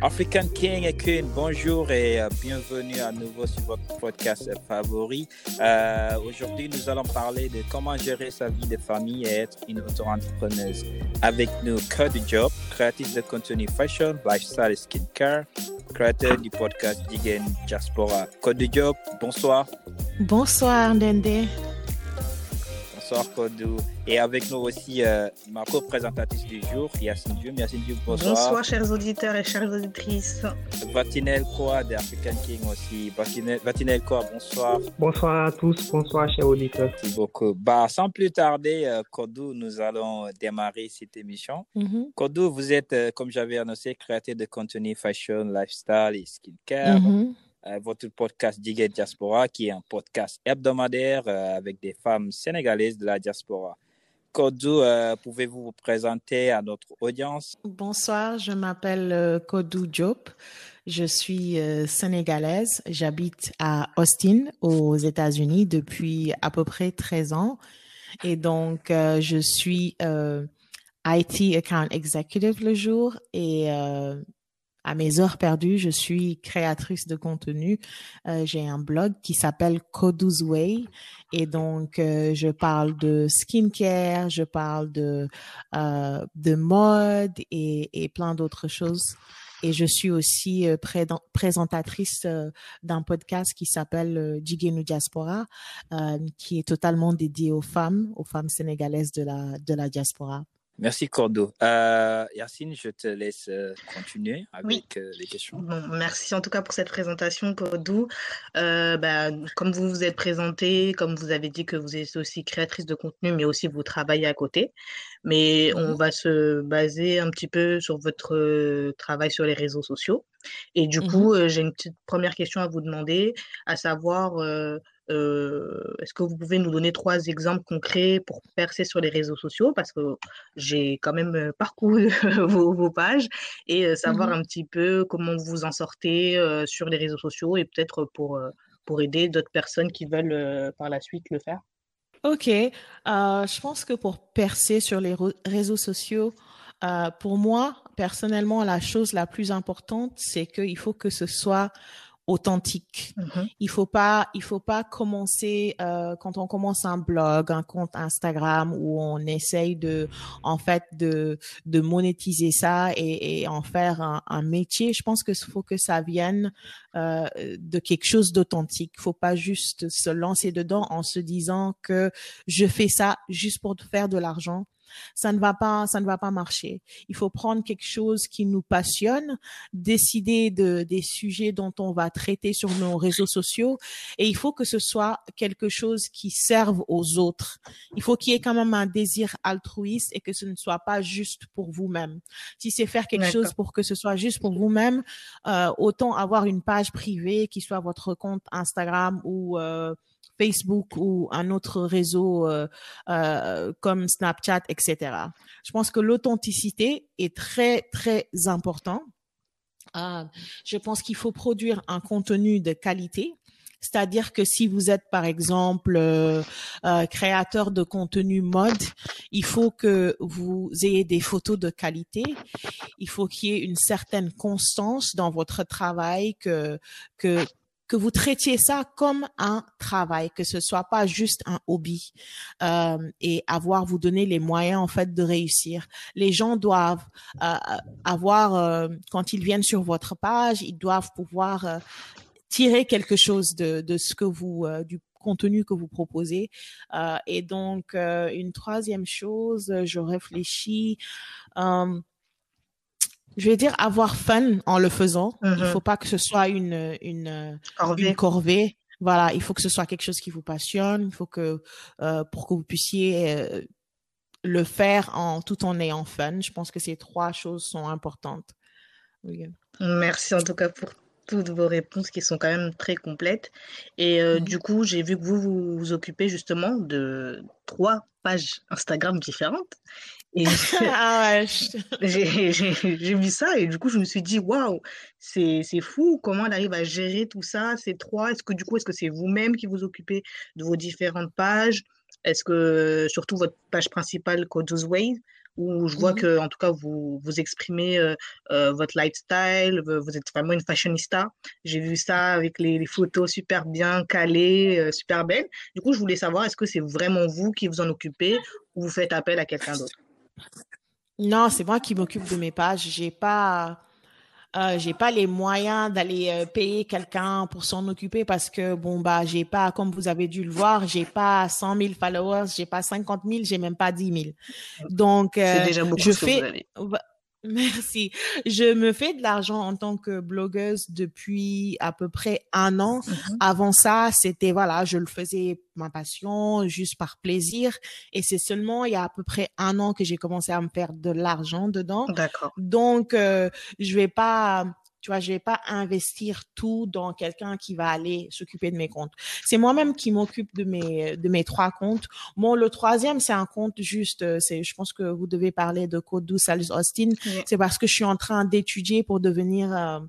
African King et Queen, bonjour et euh, bienvenue à nouveau sur votre podcast favori. Euh, Aujourd'hui, nous allons parler de comment gérer sa vie de famille et être une auto-entrepreneuse. Avec nous, Code Job, créatrice de contenu fashion, lifestyle et skincare, créateur du podcast Digen Diaspora. Code Job, bonsoir. Bonsoir, Ndende. Bonsoir Kodou. Et avec nous aussi euh, ma co-présentatrice du jour, Yacine Dieu. Yacine Dieu, bonsoir. Bonsoir chers auditeurs et chères auditrices. Vatinel Koa de African King aussi. Vatinel, Koa, bonsoir. Bonsoir à tous, bonsoir chers auditeurs. Merci beaucoup. Bah, sans plus tarder, euh, Kodou, nous allons démarrer cette émission. Mhm. Kodou, vous êtes, euh, comme j'avais annoncé, créateur de contenu fashion, lifestyle et skincare. Euh, votre podcast Digue Diaspora, qui est un podcast hebdomadaire euh, avec des femmes sénégalaises de la diaspora. Kodou, euh, pouvez-vous vous présenter à notre audience? Bonsoir, je m'appelle euh, Kodou Diop. Je suis euh, sénégalaise. J'habite à Austin, aux États-Unis, depuis à peu près 13 ans. Et donc, euh, je suis euh, IT Account Executive le jour et euh, à mes heures perdues, je suis créatrice de contenu. Euh, J'ai un blog qui s'appelle Kodou's Way et donc euh, je parle de skincare, je parle de euh, de mode et, et plein d'autres choses. Et je suis aussi euh, présentatrice euh, d'un podcast qui s'appelle euh, Jigenu Diaspora, qui est totalement dédié aux femmes, aux femmes sénégalaises de la de la diaspora. Merci Kodou. Euh, Yacine, je te laisse euh, continuer avec Oui. euh, les questions. Bon, merci en tout cas pour cette présentation, Kodou. Euh, bah, comme vous vous êtes présenté, comme vous avez dit que vous êtes aussi créatrice de contenu, mais aussi vous travaillez à côté. Mais on Mhm. va se baser un petit peu sur votre travail sur les réseaux sociaux. Et du coup, euh, j'ai une petite première question à vous demander, à savoir, euh, euh, est-ce que vous pouvez nous donner trois exemples concrets pour percer sur les réseaux sociaux? Parce que j'ai quand même euh, parcouru vos, vos pages et euh, savoir Mhm. un petit peu comment vous vous en sortez euh, sur les réseaux sociaux et peut-être pour, pour aider d'autres personnes qui veulent euh, par la suite le faire. Ok, je pense que pour percer sur les réseaux sociaux, pour moi, personnellement, la chose la plus importante, c'est qu'il faut que ce soit authentique. Mhm. Il faut pas, il faut pas commencer euh, quand on commence un blog, un compte Instagram où on essaye de, en fait, de de monétiser ça et, et en faire un, un métier. Je pense que faut que ça vienne euh, de quelque chose d'authentique. Faut pas juste se lancer dedans en se disant que je fais ça juste pour faire de l'argent. Ça ne va pas, ça ne va pas marcher. Il faut prendre quelque chose qui nous passionne, décider de des sujets dont on va traiter sur nos réseaux sociaux et il faut que ce soit quelque chose qui serve aux autres. Il faut qu'il y ait quand même un désir altruiste et que ce ne soit pas juste pour vous-même. Si c'est faire quelque chose pour que ce soit juste pour vous-même, euh, autant avoir une page privée qui soit votre compte Instagram ou euh, Facebook ou un autre réseau euh, euh, comme Snapchat, etc. Je pense que l'authenticité est très, très important. Euh, je pense qu'il faut produire un contenu de qualité. C'est-à-dire que si vous êtes, par exemple, euh, euh, créateur de contenu mode, il faut que vous ayez des photos de qualité. Il faut qu'il y ait une certaine constance dans votre travail, que que que vous traitiez ça comme un travail, que ce soit pas juste un hobby, euh, et avoir vous donner les moyens en fait de réussir. Les gens doivent euh, avoir euh, quand ils viennent sur votre page, ils doivent pouvoir euh, tirer quelque chose de, de ce que vous euh, du contenu que vous proposez. Euh, et donc une troisième chose, je réfléchis. Je vais dire avoir fun en le faisant. Il Mhm. faut pas que ce soit une une Corvée. une corvée. Voilà, il faut que ce soit quelque chose qui vous passionne. Il faut que euh, pour que vous puissiez euh, le faire en tout en ayant fun. Je pense que ces trois choses sont importantes. Oui. Merci en tout cas pour toutes vos réponses qui sont quand même très complètes. Et euh, du coup, j'ai vu que vous, vous occupez justement de trois pages Instagram différentes. Et ah ouais. j'ai vu ça et du coup, je me suis dit, waouh, c'est fou, comment elle arrive à gérer tout ça, ces trois. Est-ce que du coup, est-ce que c'est vous-même qui vous occupez de vos différentes pages? Est-ce que, surtout votre page principale, Code's Way, où je vois que, en tout cas, vous, vous exprimez euh, euh, votre lifestyle, vous vous êtes vraiment une fashionista. J'ai vu ça avec les, les photos super bien calées, euh, super belles. Du coup, je voulais savoir, est-ce que c'est vraiment vous qui vous en occupez ou vous faites appel à quelqu'un d'autre? Non, c'est moi qui m'occupe de mes pages. J'ai pas, euh, j'ai pas les moyens d'aller euh, payer quelqu'un pour s'en occuper parce que bon bah j'ai pas, comme vous avez dû le voir, j'ai pas 100 000 followers, j'ai pas 50 000, j'ai même pas 10 000. Donc euh, déjà je fais, Merci. Je me fais de l'argent en tant que blogueuse depuis à peu près un an. Mhm. Avant ça, c'était voilà, je le faisais ma passion, juste par plaisir. Et c'est seulement il y a à peu près un an que j'ai commencé à me faire de l'argent dedans. D'accord. Donc, euh, je vais pas, tu vois, je vais pas investir tout dans quelqu'un qui va aller s'occuper de mes comptes. C'est moi-même qui m'occupe de mes de mes trois comptes. Bon, le troisième, c'est un compte juste, euh, c'est, je pense que vous devez parler de Code 12 Sales Austin. Oui. C'est parce que je suis en train d'étudier pour devenir euh,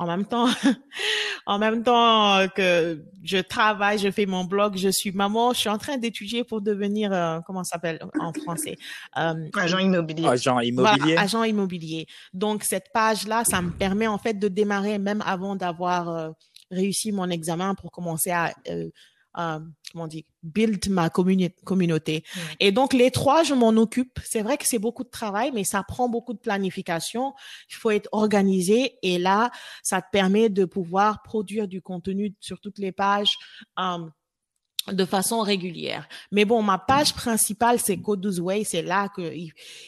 en même temps, en même temps que je travaille, je fais mon blog, je suis maman, je suis en train d'étudier pour devenir, euh, comment ça s'appelle en français, euh, Agent immobilier. Agent immobilier. voilà, agent immobilier. Donc cette page-là, ça me permet en fait de démarrer même avant d'avoir euh, réussi mon examen pour commencer à euh, comment on dit build ma communauté. Et donc les trois, je m'en occupe. C'est vrai que c'est beaucoup de travail, mais ça prend beaucoup de planification. Il faut être organisé et là, ça te permet de pouvoir produire du contenu sur toutes les pages. euh, de façon régulière. Mais bon, ma page principale, c'est Code 12 Way. C'est là que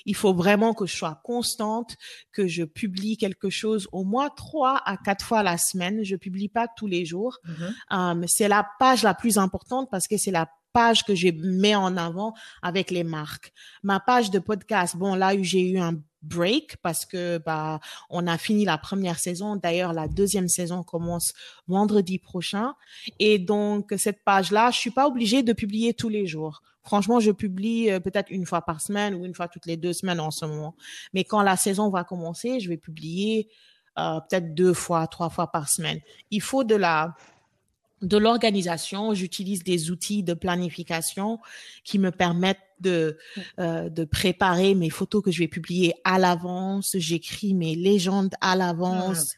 il, faut vraiment que je sois constante, que je publie quelque chose au moins trois à quatre fois la semaine. Je publie pas tous les jours. Mhm. Um, c'est la page la plus importante parce que c'est la page que je mets en avant avec les marques. Ma page de podcast, bon là j'ai eu un break parce que bah on a fini la première saison. D'ailleurs la deuxième saison commence vendredi prochain et donc cette page là, je suis pas obligée de publier tous les jours. Franchement, je publie euh, peut-être une fois par semaine ou une fois toutes les deux semaines en ce moment. Mais quand la saison va commencer, je vais publier euh, peut-être deux fois, trois fois par semaine. Il faut de la de l'organisation. J'utilise des outils de planification qui me permettent de, euh, de préparer mes photos que je vais publier à l'avance. J'écris mes légendes à l'avance.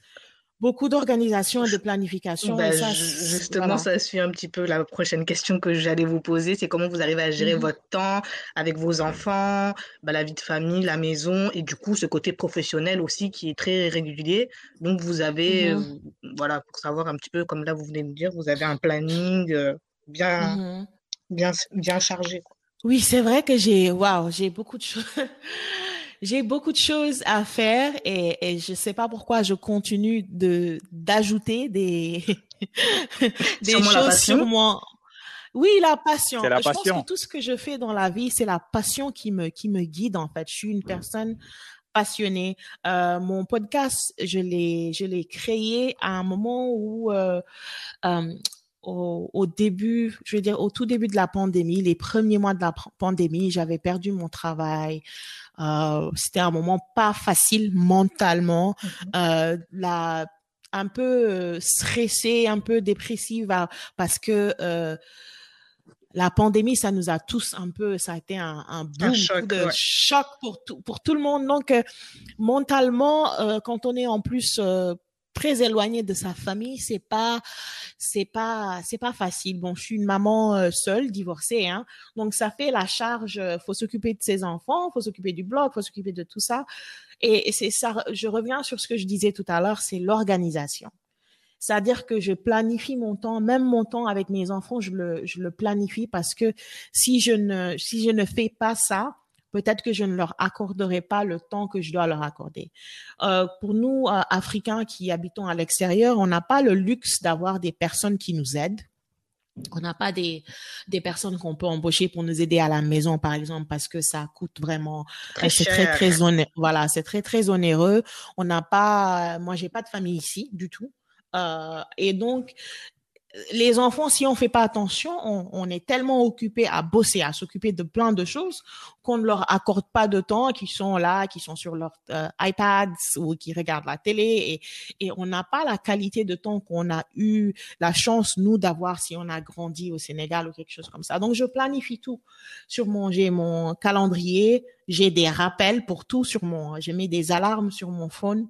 Beaucoup d'organisation et de planification. Ben, et ça, justement, voilà. ça suit un petit peu la prochaine question que j'allais vous poser. C'est comment vous arrivez à gérer Mhm. votre temps avec vos enfants, ben, la vie de famille, la maison, et du coup, ce côté professionnel aussi qui est très régulier. Donc, vous avez, Mhm. euh, voilà, pour savoir un petit peu, comme là, vous venez de dire, vous avez un planning euh, bien, Mhm. bien, bien chargé. quoi. Oui, c'est vrai que j'ai, waouh, j'ai beaucoup de choses, j'ai beaucoup de choses à faire et, et je sais pas pourquoi je continue de d'ajouter des des Sûrement choses sur mon. Oui, la passion. La je pense que tout ce que je fais dans la vie, c'est la passion qui me qui me guide en fait. Je suis une personne passionnée. Euh, mon podcast, je l'ai je l'ai créé à un moment où euh, euh, au, au début, je veux dire au tout début de la pandémie, les premiers mois de la pandémie, j'avais perdu mon travail. Euh, C'était un moment pas facile mentalement. Mhm. Euh, la un peu euh, stressée, un peu dépressive à- parce que euh, la pandémie, ça nous a tous un peu, ça a été un, un boom, choc, de ouais. choc pour tout, pour tout le monde. Donc, euh, mentalement, euh, quand on est en plus euh, très éloigné de sa famille, c'est pas, c'est pas, c'est pas facile. Bon, je suis une maman euh, seule, divorcée, hein, donc ça fait la charge. euh, faut s'occuper de ses enfants, faut s'occuper du blog, faut s'occuper de tout ça. Et, et c'est ça. Je reviens sur ce que je disais tout à l'heure, c'est l'organisation. C'est-à-dire que je planifie mon temps, même mon temps avec mes enfants, je le, je le planifie parce que si je ne, si je ne fais pas ça, peut-être que je ne leur accorderai pas le temps que je dois leur accorder. Euh, pour nous, euh, Africains qui habitons à l'extérieur, on n'a pas le luxe d'avoir des personnes qui nous aident. On n'a pas des, des personnes qu'on peut embaucher pour nous aider à la maison, par exemple, parce que ça coûte vraiment Très euh, c'est très très onéreux. Voilà, c'est très très onéreux. On n'a pas, moi j'ai pas de famille ici du tout, Euh, et donc les enfants, si on fait pas attention, on, est tellement occupé à bosser, à s'occuper de plein de choses qu'on ne leur accorde pas de temps, qui sont là, qui sont sur leur euh, iPads ou qui regardent la télé et, on n'a pas la qualité de temps qu'on a eu la chance nous d'avoir si on a grandi au Sénégal ou quelque chose comme ça. Donc je planifie tout sur mon j'ai mon calendrier, j'ai des rappels pour tout sur mon, j'ai mis des alarmes sur mon phone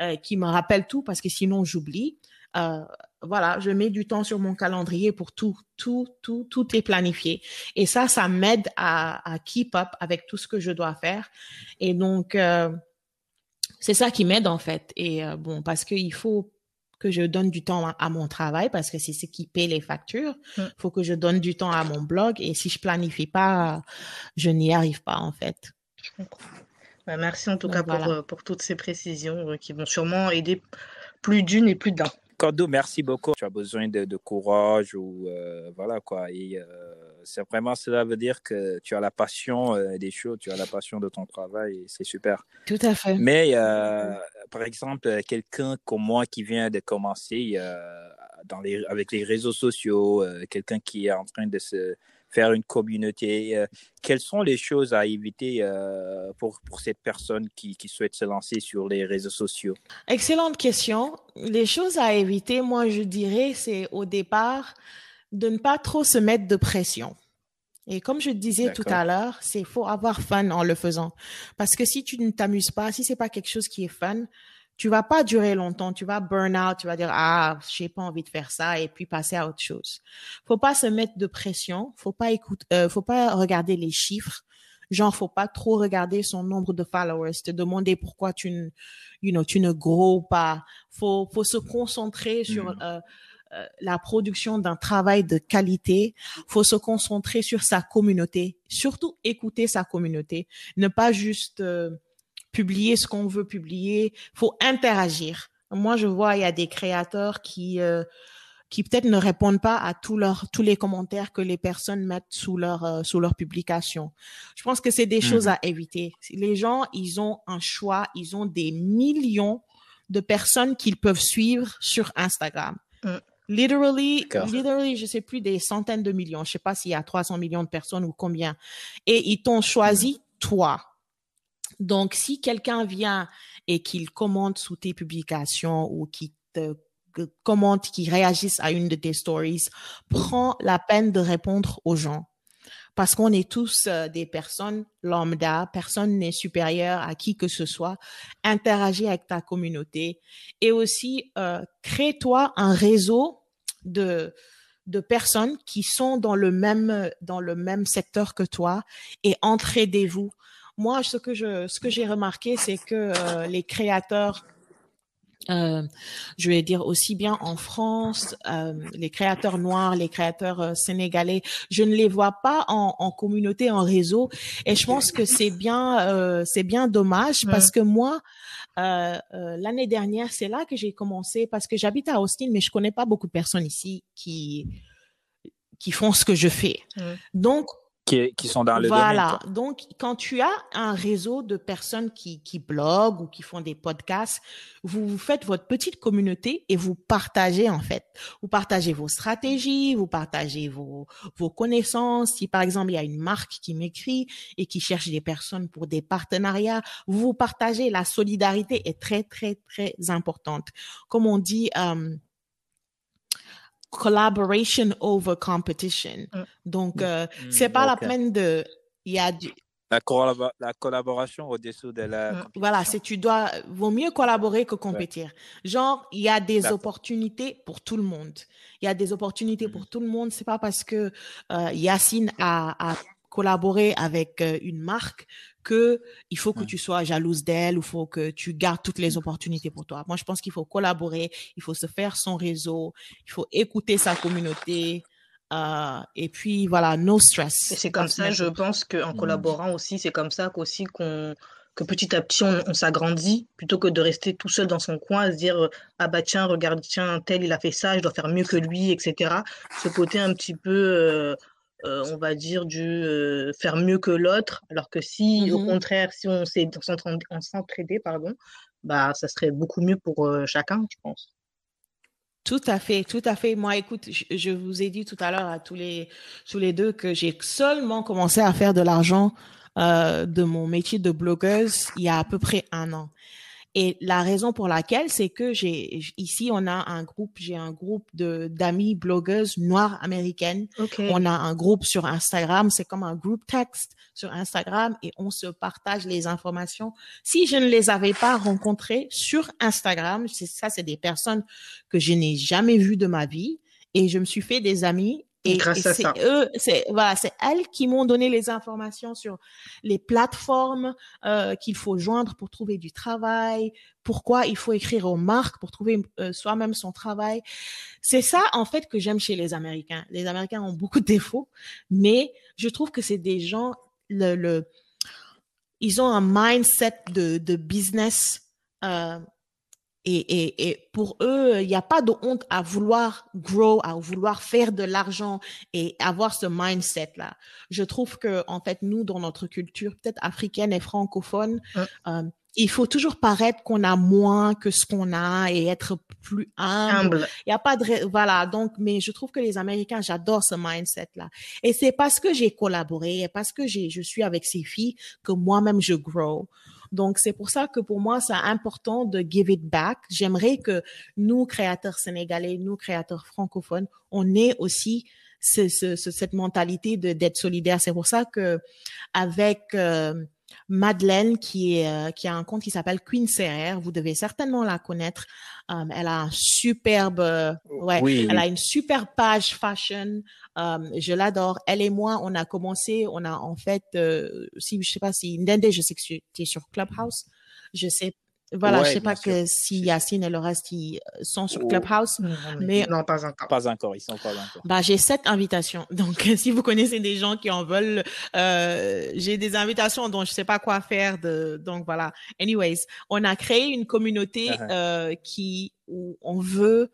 euh, qui me rappellent tout parce que sinon j'oublie. Euh, voilà, je mets du temps sur mon calendrier pour tout, tout, tout, tout est planifié. Et ça, ça m'aide à, à keep up avec tout ce que je dois faire. Et donc, euh, c'est ça qui m'aide en fait. Et euh, bon, parce qu'il faut que je donne du temps à, à, mon travail parce que c'est ce qui paie les factures. Il mm. faut que je donne du temps à mon blog. Et si je planifie pas, je n'y arrive pas en fait. Je comprends. Bah, merci en tout donc, cas voilà. pour, pour toutes ces précisions qui vont sûrement aider plus d'une et plus d'un. Cordo, merci beaucoup. Tu as besoin de, de courage ou euh, voilà quoi. Et euh, c'est vraiment cela veut dire que tu as la passion euh, des choses, tu as la passion de ton travail et c'est super. Tout à fait. Mais euh, par exemple, quelqu'un comme moi qui vient de commencer euh, dans les, avec les réseaux sociaux, quelqu'un qui est en train de se faire une communauté. Euh, quelles sont les choses à éviter euh, pour, pour cette personne qui, qui souhaite se lancer sur les réseaux sociaux? Excellente question. Les choses à éviter, moi, je dirais, c'est au départ de ne pas trop se mettre de pression. Et comme je disais tout à l'heure, c'est faut avoir fun en le faisant. Parce que si tu ne t'amuses pas, si c'est pas quelque chose qui est fun, tu vas pas durer longtemps, tu vas burn out, tu vas dire ah, j'ai pas envie de faire ça et puis passer à autre chose. Faut pas se mettre de pression, faut pas écouter, euh, faut pas regarder les chiffres. Genre, faut pas trop regarder son nombre de followers, te demander pourquoi tu ne, you know, tu ne gros pas. Faut, faut se concentrer sur mm. euh, euh, la production d'un travail de qualité. Faut se concentrer sur sa communauté, surtout écouter sa communauté, ne pas juste euh, publier ce qu'on veut publier, faut interagir. Moi, je vois, il y a des créateurs qui euh, qui peut-être ne répondent pas à tous leurs tous les commentaires que les personnes mettent sous leur euh, sous leur publication. Je pense que c'est des mmh. choses à éviter. Les gens, ils ont un choix, ils ont des millions de personnes qu'ils peuvent suivre sur Instagram. Mmh. Literally, literally, je sais plus des centaines de millions. Je sais pas s'il y a 300 millions de personnes ou combien. Et ils t'ont choisi mmh. toi donc, si quelqu'un vient et qu'il commente sous tes publications ou qui te commente, qui réagisse à une de tes stories, prends la peine de répondre aux gens. Parce qu'on est tous euh, des personnes lambda, personne n'est supérieur à qui que ce soit. Interagis avec ta communauté et aussi euh, crée-toi un réseau de de personnes qui sont dans le même dans le même secteur que toi et entraidez-vous moi, ce que je, ce que j'ai remarqué, c'est que euh, les créateurs euh, je vais dire aussi bien en France, euh, les créateurs noirs, les créateurs euh, sénégalais, je ne les vois pas en, en, communauté, en réseau, et je pense que c'est bien, euh, c'est bien dommage parce que moi, euh, l'année dernière, c'est là que j'ai commencé parce que j'habite à Austin, mais je connais pas beaucoup de personnes ici qui qui font ce que je fais. Donc qui, qui, sont dans le voilà. domaine. Donc, quand tu as un réseau de personnes qui, qui bloguent ou qui font des podcasts, vous, vous faites votre petite communauté et vous partagez en fait. Vous partagez vos stratégies, vous partagez vos, vos connaissances. Si par exemple, il y a une marque qui m'écrit et qui cherche des personnes pour des partenariats, vous vous partagez. La solidarité est très, très, très importante. Comme on dit, euh, collaboration over competition. Mm. Donc, euh, mm. c'est pas okay. la peine de, il y a du, la, collab la, collaboration au-dessous de la. Mm. Voilà, c'est tu dois, vaut mieux collaborer que compétir. Ouais. Genre, il y a des opportunités pour tout le monde. Il y a des opportunités mmh. pour tout le monde. C'est pas parce que euh, Yacine a, a collaboré avec euh, une marque que il faut que tu sois jalouse d'elle ou faut que tu gardes toutes les opportunités pour toi. Moi, je pense qu'il faut collaborer, il faut se faire son réseau, il faut écouter sa communauté. Euh, et puis voilà, no stress. Et c'est comme ça, je pense qu'en mmh. collaborant aussi, c'est comme ça qu'aussi qu'on que petit à petit on, on s'agrandit plutôt que de rester tout seul dans son coin à se dire ah bah tiens regarde tiens tel il a fait ça je dois faire mieux que lui etc ce côté un petit peu euh, euh, on va dire, du euh, faire mieux que l'autre, alors que si, mmh au contraire, si on s'est s'entraider, pardon, bah, ça serait beaucoup mieux pour euh, chacun, je pense. Tout à fait, tout à fait. Moi, écoute, je, vous ai dit tout à l'heure à tous les, tous les deux que j'ai seulement commencé à faire de l'argent de mon métier de blogueuse il y a à peu près un an. Et la raison pour laquelle, c'est que j'ai ici on a un groupe, j'ai un groupe de d'amis blogueuses noires américaines. On a un groupe sur Instagram, c'est comme un groupe texte sur Instagram et on se partage les informations. Si je ne les avais pas rencontrées sur Instagram, c'est ça, c'est des personnes que je n'ai jamais vues de ma vie et je me suis fait des amis et, c'est eux, c'est voilà, c'est elles qui m'ont donné les informations sur les plateformes euh, qu'il faut joindre pour trouver du travail, pourquoi il faut écrire aux marques pour trouver euh, soi-même son travail. C'est ça en fait que j'aime chez les Américains. Les Américains ont beaucoup de défauts, mais je trouve que c'est des gens le, le ils ont un mindset de, de business euh, et, et, et, pour eux, il n'y a pas de honte à vouloir grow, à vouloir faire de l'argent et avoir ce mindset-là. Je trouve que, en fait, nous, dans notre culture, peut-être africaine et francophone, euh, il faut toujours paraître qu'on a moins que ce qu'on a et être plus humble. Il n'y a pas de, voilà. Donc, mais je trouve que les Américains, j'adore ce mindset-là. Et c'est parce que j'ai collaboré et parce que j'ai, je suis avec ces filles que moi-même je grow. Donc, c'est pour ça que pour moi, c'est important de give it back. J'aimerais que nous, créateurs sénégalais, nous, créateurs francophones, on ait aussi ce, ce, cette mentalité d'être solidaire. C'est pour ça que avec euh, Madeleine qui est euh, qui a un compte qui s'appelle Queen Serrer, vous devez certainement la connaître. Um, elle a un superbe, ouais, oui, elle a une super page fashion. Um, je l'adore. Elle et moi, on a commencé, on a en fait, euh, si je sais pas si Ndende, je sais que tu es sur Clubhouse. Je sais voilà, je sais pas que si Yacine et le reste ils sont sur oh. Clubhouse, mais non pas encore. Pas encore, ils sont pas encore. Bah j'ai sept invitations, donc si vous connaissez des gens qui en veulent, euh, j'ai des invitations dont je sais pas quoi faire de, donc voilà. Anyways, on a créé une communauté uh-huh. euh, qui où on veut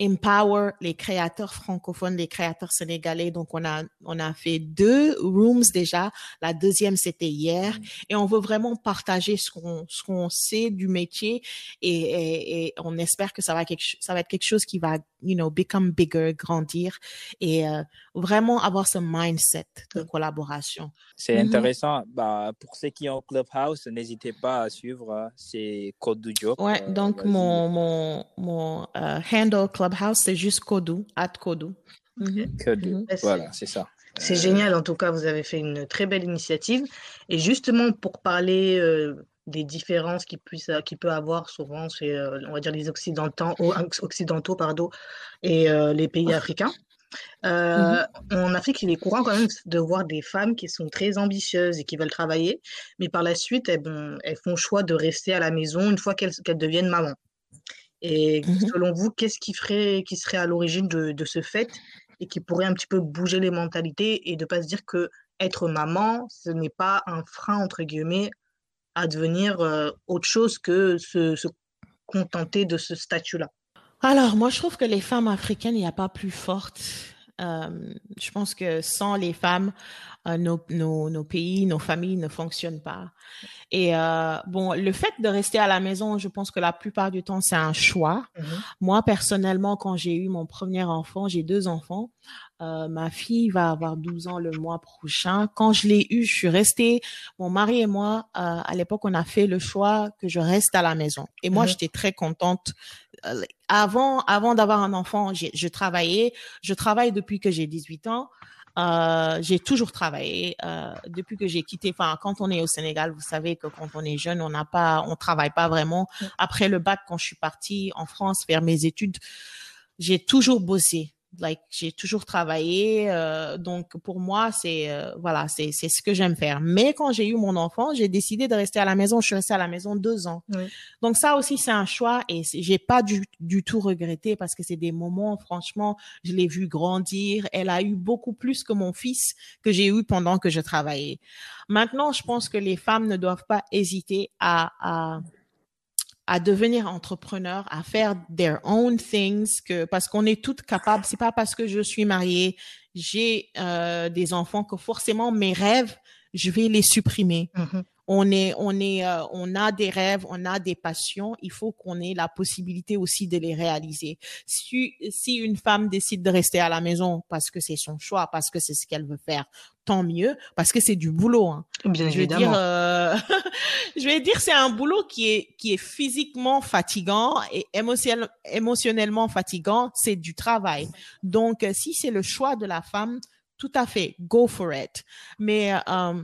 empower les créateurs francophones, les créateurs sénégalais. Donc, on a, on a fait deux rooms déjà. La deuxième, c'était hier. Mm. Et on veut vraiment partager ce qu'on, ce qu'on sait du métier et, et, on espère que ça va, quelque, ça va être quelque chose qui va, you know, become bigger, grandir et euh, vraiment avoir ce mindset de collaboration. C'est mm-hmm. intéressant. Bah, pour ceux qui ont Clubhouse, n'hésitez pas à suivre. Hein. C'est Code du Job. Ouais, euh, donc mon, mon, mon euh, handle Club Clubhouse, c'est juste Kodou, at Kodou. Mhm. Voilà, c'est ça. C'est génial, en tout cas, vous avez fait une très belle initiative. Et justement, pour parler euh, des différences qu'il qui peut avoir souvent chez, euh, on va dire, les Occidentaux, occidentaux pardon, et euh, les pays africains, mhm. En Afrique, il est courant quand même de voir des femmes qui sont très ambitieuses et qui veulent travailler, mais par la suite, elles, elles font choix de rester à la maison une fois qu'elles deviennent maman. Et mmh selon vous, qu'est-ce qui, ferait, qui serait à l'origine de, de, ce fait et qui pourrait un petit peu bouger les mentalités et de pas se dire que être maman, ce n'est pas un frein, entre guillemets, à devenir euh, autre chose que se, se contenter de ce statut-là? Alors, moi, je trouve que les femmes africaines, il n'y a pas plus fortes. Euh, je pense que sans les femmes, euh, nos, nos, nos, pays, nos familles ne fonctionnent pas. Et euh, bon, le fait de rester à la maison, je pense que la plupart du temps, c'est un choix. Mm-hmm. Moi, personnellement, quand j'ai eu mon premier enfant, j'ai deux enfants. Euh, ma fille va avoir 12 ans le mois prochain. Quand je l'ai eu, je suis restée. Mon mari et moi, euh, à l'époque, on a fait le choix que je reste à la maison. Et moi, mm-hmm. j'étais très contente. Euh, avant, avant d'avoir un enfant, je travaillais. Je travaille depuis que j'ai 18 ans. Euh, j'ai toujours travaillé euh, depuis que j'ai quitté. Enfin, quand on est au Sénégal, vous savez que quand on est jeune, on n'a pas, on travaille pas vraiment. Après le bac, quand je suis partie en France faire mes études, j'ai toujours bossé like j'ai toujours travaillé euh, donc pour moi c'est euh, voilà c'est c'est ce que j'aime faire. Mais quand j'ai eu mon enfant j'ai décidé de rester à la maison. Je suis restée à la maison deux ans. Donc ça aussi c'est un choix et j'ai pas du du tout regretté parce que c'est des moments franchement je l'ai vu grandir. Elle a eu beaucoup plus que mon fils que j'ai eu pendant que je travaillais. Maintenant je pense que les femmes ne doivent pas hésiter à, à à devenir entrepreneur, à faire their own things, que parce qu'on est toutes capables. C'est pas parce que je suis mariée, j'ai euh, des enfants que forcément mes rêves je vais les supprimer. Mm-hmm on est, on est, euh, on a des rêves, on a des passions. Il faut qu'on ait la possibilité aussi de les réaliser. Si, si une femme décide de rester à la maison parce que c'est son choix, parce que c'est ce qu'elle veut faire, tant mieux, parce que c'est du boulot. Hein. Bien je évidemment. Veux dire, euh, je vais dire, c'est un boulot qui est, qui est physiquement fatigant et émotionnel, émotionnellement fatigant. C'est du travail. Donc, si c'est le choix de la femme, tout à fait, go for it. Mais euh,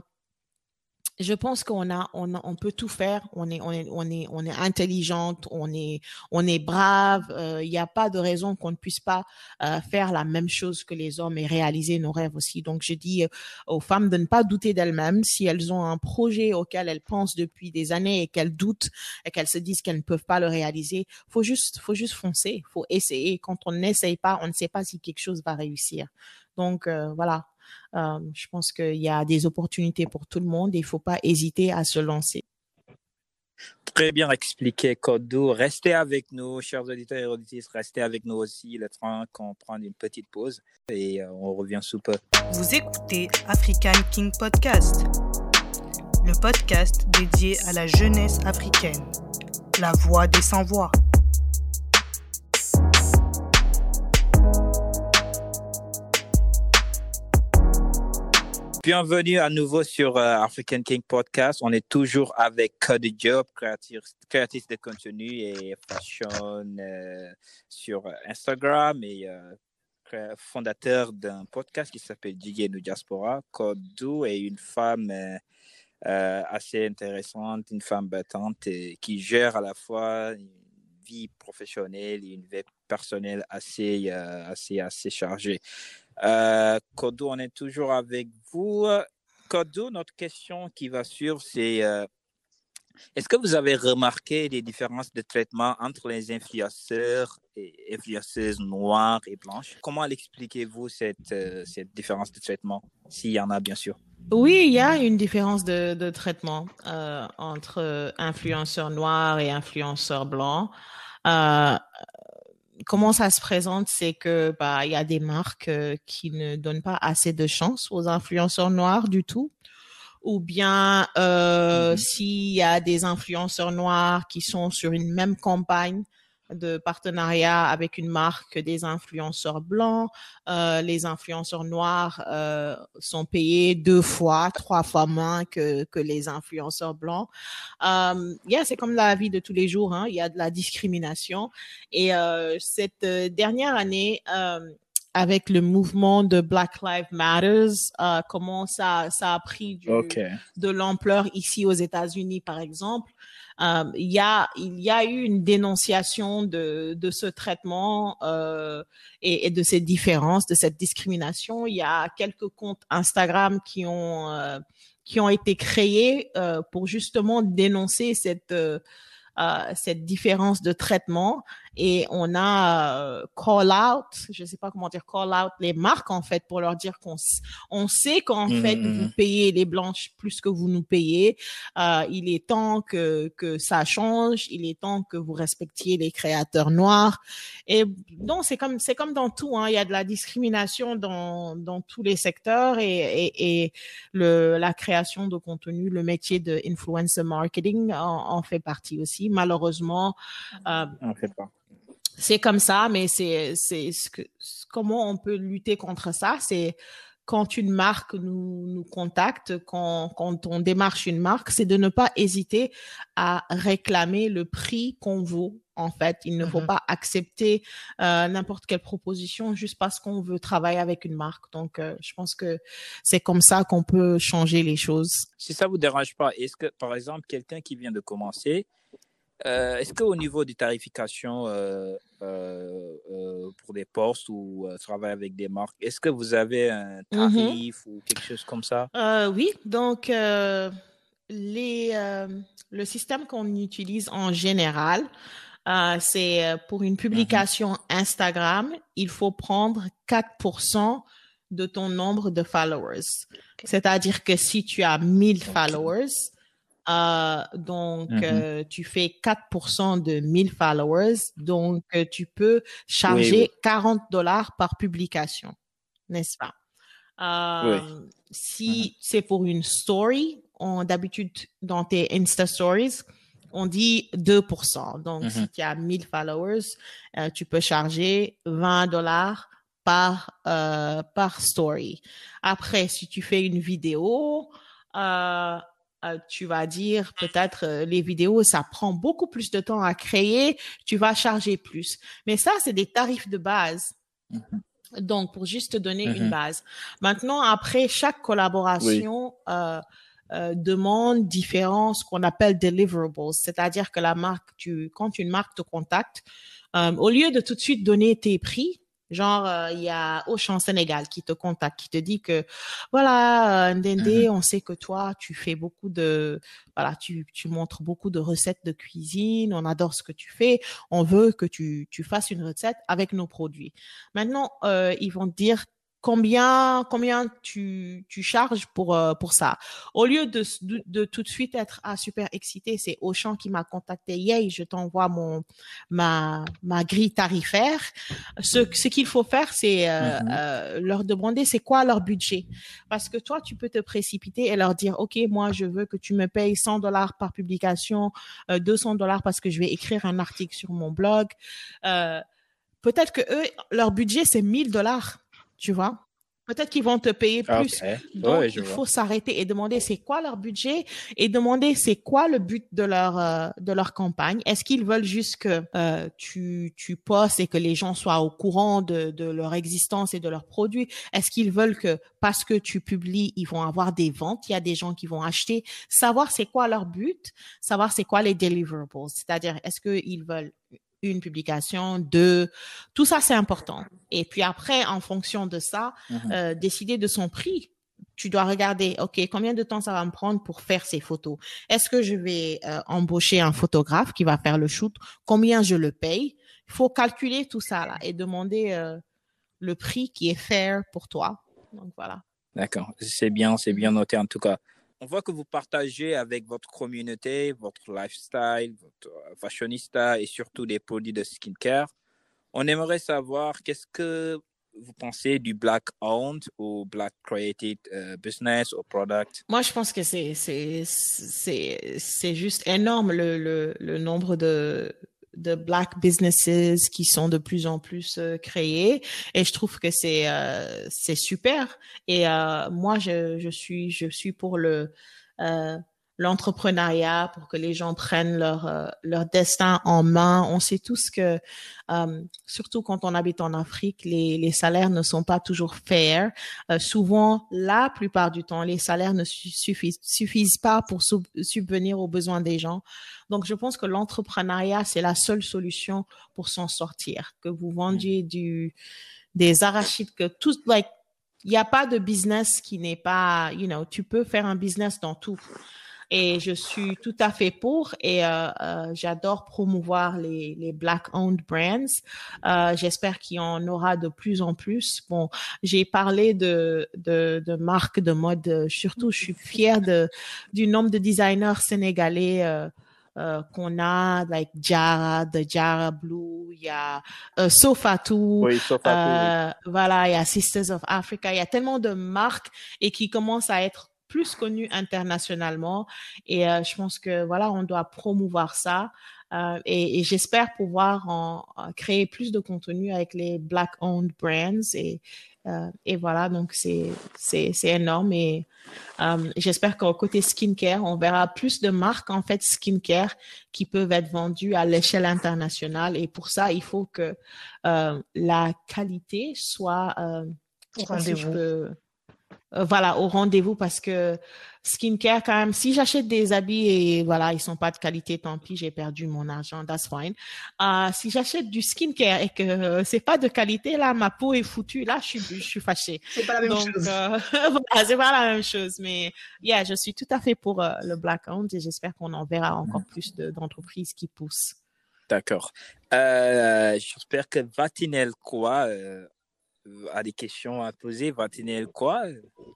je pense qu'on a, on on peut tout faire. On est, on est, on est, on est intelligente, on est, on est brave. Il euh, n'y a pas de raison qu'on ne puisse pas euh, faire la même chose que les hommes et réaliser nos rêves aussi. Donc, je dis euh, aux femmes de ne pas douter d'elles-mêmes si elles ont un projet auquel elles pensent depuis des années et qu'elles doutent et qu'elles se disent qu'elles ne peuvent pas le réaliser. Faut juste, faut juste foncer. Faut essayer. Quand on n'essaye pas, on ne sait pas si quelque chose va réussir. Donc voilà, euh, je pense qu'il y a des opportunités pour tout le monde et il ne faut pas hésiter à se lancer. Très bien expliqué, Kodou. Restez avec nous, chers auditeurs et auditrices. Restez avec nous aussi le temps qu'on prend une petite pause et euh, on revient sous peu. Vous écoutez African King Podcast, le podcast dédié à la jeunesse africaine, la voix des sans-voix. Bienvenue à nouveau sur euh, African King Podcast. On est toujours avec Cody Job, créatrice, de contenu et fashion euh, sur Instagram et euh, fondateur d'un podcast qui s'appelle Didier Diaspora. Kodou est une femme assez intéressante, une femme battante qui gère à la fois une vie professionnelle et une vie personnelle assez, assez, assez chargée. Euh, Kodo, on est toujours avec vous. Kodo, notre question qui va suivre, c'est euh, est-ce que vous avez remarqué les différences de traitement entre les influenceurs et influenceuses noires et blanches? Comment l'expliquez-vous cette, euh, cette différence de traitement, s'il y en a bien sûr? Oui, il y a une différence de, de traitement euh, entre influenceurs noirs et influenceurs blancs. Euh, comment ça se présente, c'est que bah il y a des marques euh, qui ne donnent pas assez de chance aux influenceurs noirs du tout, ou bien euh, mm-hmm. s'il y a des influenceurs noirs qui sont sur une même campagne de partenariat avec une marque des influenceurs blancs. Euh, les influenceurs noirs euh, sont payés deux fois, trois fois moins que, que les influenceurs blancs. Euh, yeah, c'est comme la vie de tous les jours. Hein. Il y a de la discrimination. Et euh, cette dernière année, euh, avec le mouvement de Black Lives Matters, euh, comment ça, ça a pris du, de l'ampleur ici aux États-Unis, par exemple. Euh, il y a il y a eu une dénonciation de de ce traitement euh, et, et, de ces différences, de cette discrimination. Il y a quelques comptes Instagram qui ont euh, qui ont été créés euh, pour justement dénoncer cette euh, cette différence de traitement et on a euh, call out, je sais pas comment dire call out les marques en fait pour leur dire qu'on on sait qu'en mmh, fait mmh, vous mmh. payez les blanches plus que vous nous payez. Euh, il est temps que que ça change, il est temps que vous respectiez les créateurs noirs. Et donc c'est comme c'est comme dans tout, hein, il y a de la discrimination dans dans tous les secteurs et et, et le la création de contenu, le métier de influencer marketing en, en fait partie aussi. Malheureusement, euh, on fait pas c'est comme ça, mais c'est c'est ce que comment on peut lutter contre ça, c'est quand une marque nous, nous contacte, quand, quand on démarche une marque, c'est de ne pas hésiter à réclamer le prix qu'on vaut. En fait, il ne faut mm-hmm. pas accepter euh, n'importe quelle proposition juste parce qu'on veut travailler avec une marque. Donc, euh, je pense que c'est comme ça qu'on peut changer les choses. Si ça vous dérange pas, est-ce que, par exemple, quelqu'un qui vient de commencer, euh, est-ce qu'au niveau des tarifications euh, euh, pour des postes ou travailler avec des marques, est-ce que vous avez un mm-hmm. tarif ou quelque chose comme ça? Oui, donc les, le système qu'on utilise en général, c'est pour une publication mm-hmm. Instagram, il faut prendre 4% de ton nombre de followers. C'est-à-dire que si tu as 1000 followers, euh, donc, mm-hmm. euh, tu fais 4% de 1000 followers. Donc, euh, tu peux charger 40 dollars par publication, n'est-ce pas? Euh, si c'est pour une story, on d'habitude dans tes Insta Stories, on dit 2%. Donc, si tu as 1000 followers, euh, tu peux charger 20 dollars par, euh, par story. Après, si tu fais une vidéo, euh, euh, tu vas dire peut-être euh, les vidéos, ça prend beaucoup plus de temps à créer, tu vas charger plus. Mais ça, c'est des tarifs de base. Donc, pour juste te donner une Mhm. base. Maintenant, après, chaque collaboration euh, euh, demande différents, ce qu'on appelle deliverables. C'est-à-dire que la marque, tu, quand une marque te contacte, euh, au lieu de tout de suite donner tes prix, genre, euh, il y a Auchan Sénégal qui te contacte, qui te dit que, voilà, euh, Ndende, on sait que toi, tu fais beaucoup de, voilà, tu, tu montres beaucoup de recettes de cuisine, on adore ce que tu fais, on veut que tu, tu fasses une recette avec nos produits. Maintenant, euh, ils vont te dire combien combien tu, tu charges pour euh, pour ça? Au lieu de, de, de tout de suite être ah, super excité, c'est Auchan qui m'a contacté, yay, je t'envoie mon ma ma grille tarifaire. Ce ce qu'il faut faire, c'est euh, Mhm. euh, leur demander c'est quoi leur budget, parce que toi tu peux te précipiter et leur dire ok moi je veux que tu me payes 100 dollars par publication, euh, 200 dollars parce que je vais écrire un article sur mon blog. Euh, peut-être que eux leur budget c'est 1000 dollars, tu vois? Peut-être qu'ils vont te payer Ah, plus. Donc, Ouais, il vois. faut s'arrêter et demander c'est quoi leur budget et demander c'est quoi le but de leur euh, de leur campagne. Est-ce qu'ils veulent juste que euh, tu tu postes et que les gens soient au courant de, de leur existence et de leurs produits? Est-ce qu'ils veulent que parce que tu publies, ils vont avoir des ventes, il y a des gens qui vont acheter Savoir c'est quoi leur but, savoir c'est quoi les deliverables, c'est-à-dire est-ce qu'ils veulent une publication, deux, tout ça c'est important. Et puis après, en fonction de ça, Mhm. euh, décider de son prix. Tu dois regarder, OK, combien de temps ça va me prendre pour faire ces photos? Est-ce que je vais euh, embaucher un photographe qui va faire le shoot? Combien je le paye? Il faut calculer tout ça là et demander euh, le prix qui est fair pour toi. Donc voilà. D'accord, c'est bien, c'est bien noté en tout cas. On voit que vous partagez avec votre communauté, votre lifestyle, votre euh, fashionista et surtout des produits de skincare. On aimerait savoir qu'est-ce que vous pensez du black owned ou black created euh, business ou product? Moi, je pense que c'est juste énorme le le, le nombre de de black businesses qui sont de plus en plus euh, créés et je trouve que c'est euh, c'est super. Et euh, moi je je suis je suis pour le euh, l'entrepreneuriat pour que les gens prennent leur euh, leur destin en main. On sait tous que euh, surtout quand on habite en Afrique, les les salaires ne sont pas toujours fair. Euh, souvent, la plupart du temps, les salaires ne su- suffisent suffisent pas pour sub- subvenir aux besoins des gens. Donc, je pense que l'entrepreneuriat c'est la seule solution pour s'en sortir. Que vous vendiez du des arachides, que tout like il n'y a pas de business qui n'est pas, you know, tu peux faire un business dans tout. Et je suis tout à fait pour et euh, euh, j'adore promouvoir les, les black-owned brands. Euh, J'espère qu'il y en aura de plus en plus. Bon, j'ai parlé de, de, de marques de mode. Surtout, je suis fière de, du nombre de designers sénégalais euh, euh, qu'on a, like Jara, de Jara Blue, il y a euh, Sofatou, Oui, à euh, voilà, il y a Sisters of Africa, il y a tellement de marques et qui commencent à être plus connues internationalement. Et euh, je pense que voilà, on doit promouvoir ça. Euh, et, et j'espère pouvoir en, en créer plus de contenu avec les black-owned brands et euh, et voilà, donc c'est c'est c'est énorme et euh, j'espère qu'au côté skincare, on verra plus de marques en fait skincare qui peuvent être vendues à l'échelle internationale et pour ça, il faut que euh, la qualité soit euh, Rendez-vous. Euh, voilà au rendez-vous parce que skincare quand même si j'achète des habits et voilà ils sont pas de qualité tant pis j'ai perdu mon argent that's fine Euh, si j'achète du skincare et que euh, c'est pas de qualité là ma peau est foutue là je suis je suis fâchée C'est pas la même donc chose. euh, voilà c'est pas la même chose mais yeah je suis tout à fait pour euh, le black owned et j'espère qu'on en verra encore plus de- d'entreprises qui poussent D'accord. Euh, J'espère que Vatinel quoi euh, a des questions à poser. Vatinel quoi?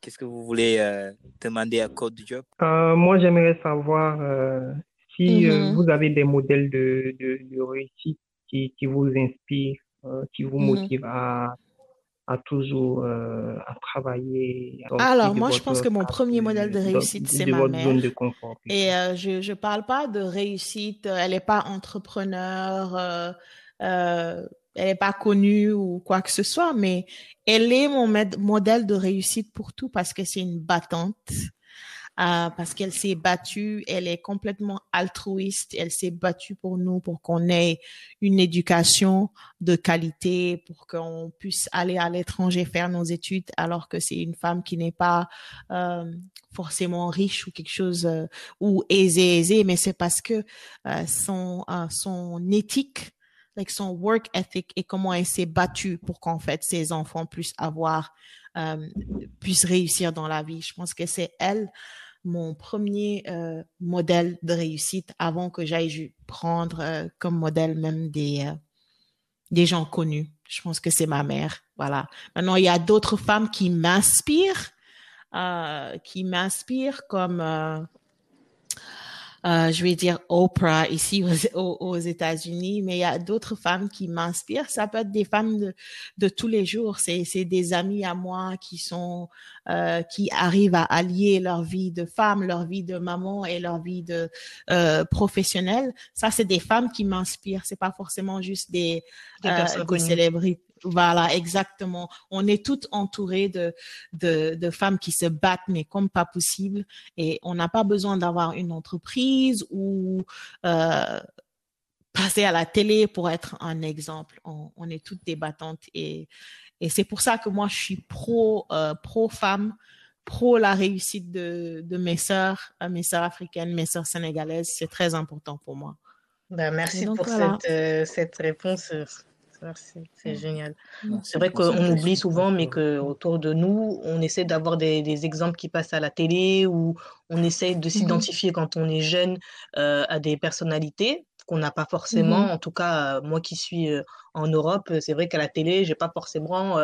Qu'est-ce que vous voulez euh, demander à Code Job Euh, moi, j'aimerais savoir euh, si euh, Mhm. vous avez des modèles de, de, de réussite qui, qui vous inspirent, euh, qui vous Mhm. motivent à, à toujours euh, à travailler. Alors, moi, je pense que mon premier modèle de réussite, c'est ma mère. Zone de confort, Et euh, je ne parle pas de réussite, elle n'est pas entrepreneur, euh, euh, elle n'est pas connue ou quoi que ce soit, mais elle est mon modèle de réussite pour tout parce que c'est une battante. Euh, parce qu'elle s'est battue, elle est complètement altruiste, elle s'est battue pour nous, pour qu'on ait une éducation de qualité, pour qu'on puisse aller à l'étranger faire nos études, alors que c'est une femme qui n'est pas euh, forcément riche ou quelque chose euh, ou aisée, aisée, mais c'est parce que son son éthique avec son work ethic et comment elle s'est battue pour qu'en fait ses enfants puissent avoir puissent réussir dans la vie. Je pense que c'est elle mon premier euh, modèle de réussite avant que j'aille prendre euh, comme modèle même des, euh, des gens connus. Je pense que c'est ma mère. Voilà. Maintenant, il y a d'autres femmes qui m'inspirent, qui m'inspirent comme euh, je vais dire Oprah ici aux, aux États-Unis, mais il y a d'autres femmes qui m'inspirent. Ça peut être des femmes de, de tous les jours. C'est, c'est des amis à moi qui sont, euh, qui arrivent à allier leur vie de femme, leur vie de maman et leur vie de euh, professionnelle. Ça, c'est des femmes qui m'inspirent. C'est pas forcément juste des, des, euh, des célébrités voilà, exactement. On est toutes entourées de, de, de, femmes qui se battent, mais comme pas possible. Et on n'a pas besoin d'avoir une entreprise ou euh, passer à la télé pour être un exemple. On, on est toutes débattantes et, et c'est pour ça que moi, je suis pro, euh, pro femme, pro la réussite de, de mes sœurs, euh, mes sœurs africaines, mes sœurs sénégalaises. C'est très important pour moi. Ben, merci pour cette, euh, cette réponse c'est génial. C'est vrai qu'on oublie souvent, mais qu'autour de nous, on essaie d'avoir des, des, exemples qui passent à la télé ou on essaie de mmh s'identifier quand on est jeune euh, à des personnalités qu'on n'a pas forcément. Mmh en tout cas, euh, moi qui suis euh, en Europe, c'est vrai qu'à la télé, j'ai pas forcément